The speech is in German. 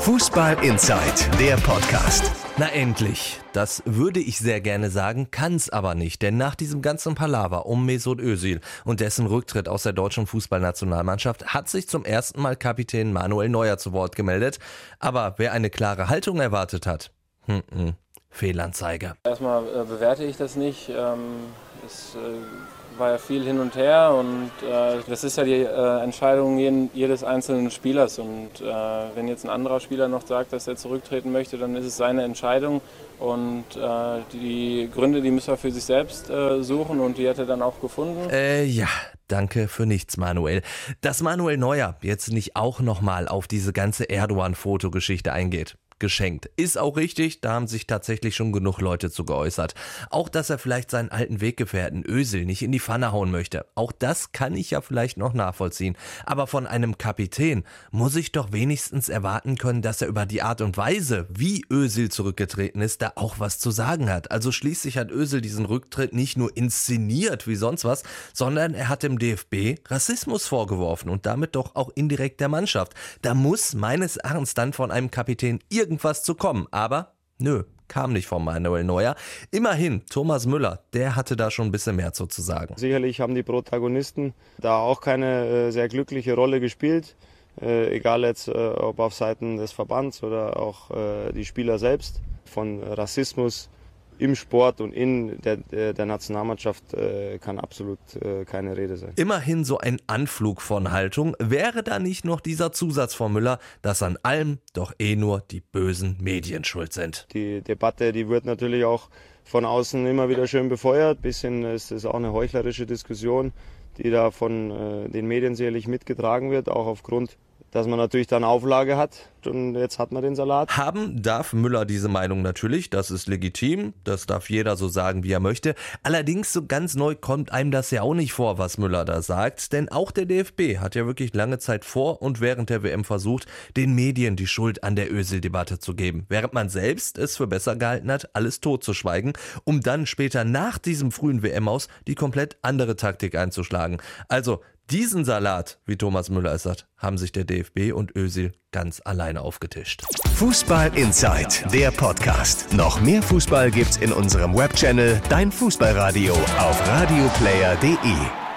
Fußball Inside, der Podcast. Na endlich. Das würde ich sehr gerne sagen, kann's aber nicht, denn nach diesem ganzen Palaver um Mesut Özil und dessen Rücktritt aus der deutschen Fußballnationalmannschaft hat sich zum ersten Mal Kapitän Manuel Neuer zu Wort gemeldet. Aber wer eine klare Haltung erwartet hat, hm, hm, Fehlanzeige. Erstmal äh, bewerte ich das nicht. Ähm, es äh, war ja viel hin und her und äh, das ist ja die äh, Entscheidung jeden, jedes einzelnen Spielers. Und äh, wenn jetzt ein anderer Spieler noch sagt, dass er zurücktreten möchte, dann ist es seine Entscheidung. Und äh, die Gründe, die müssen wir für sich selbst suchen und die hat er dann auch gefunden. Äh, ja, Danke für nichts, Manuel. Dass Manuel Neuer jetzt nicht auch nochmal auf diese ganze Erdogan-Fotogeschichte eingeht geschenkt. Ist auch richtig, da haben sich tatsächlich schon genug Leute zu geäußert. Auch, dass er vielleicht seinen alten Weggefährten Ösel nicht in die Pfanne hauen möchte. Auch das kann ich ja vielleicht noch nachvollziehen. Aber von einem Kapitän muss ich doch wenigstens erwarten können, dass er über die Art und Weise, wie Ösel zurückgetreten ist, da auch was zu sagen hat. Also schließlich hat Ösel diesen Rücktritt nicht nur inszeniert wie sonst was, sondern er hat dem DFB Rassismus vorgeworfen und damit doch auch indirekt der Mannschaft. Da muss meines Erachtens dann von einem Kapitän irgend irgendwas zu kommen. Aber nö, kam nicht von Manuel Neuer. Immerhin, Thomas Müller, der hatte da schon ein bisschen mehr zu sagen. Sicherlich haben die Protagonisten da auch keine äh, sehr glückliche Rolle gespielt. Äh, egal jetzt, äh, ob auf Seiten des Verbands oder auch äh, die Spieler selbst. Von Rassismus im Sport und in der, der Nationalmannschaft äh, kann absolut äh, keine Rede sein. Immerhin so ein Anflug von Haltung. Wäre da nicht noch dieser Zusatz von Müller, dass an allem doch eh nur die bösen Medien schuld sind? Die Debatte, die wird natürlich auch von außen immer wieder schön befeuert. Bisschen ist es auch eine heuchlerische Diskussion, die da von äh, den Medien sicherlich mitgetragen wird, auch aufgrund dass man natürlich dann Auflage hat und jetzt hat man den Salat. Haben darf Müller diese Meinung natürlich, das ist legitim, das darf jeder so sagen, wie er möchte. Allerdings so ganz neu kommt einem das ja auch nicht vor, was Müller da sagt, denn auch der DFB hat ja wirklich lange Zeit vor und während der WM versucht, den Medien die Schuld an der Ösel-Debatte zu geben, während man selbst es für besser gehalten hat, alles totzuschweigen, um dann später nach diesem frühen WM aus die komplett andere Taktik einzuschlagen. Also diesen Salat, wie Thomas Müller es sagt, haben sich der DFB und Özil ganz alleine aufgetischt. Fußball Inside, der Podcast. Noch mehr Fußball gibt's in unserem Webchannel Dein Fußballradio auf radioplayer.de.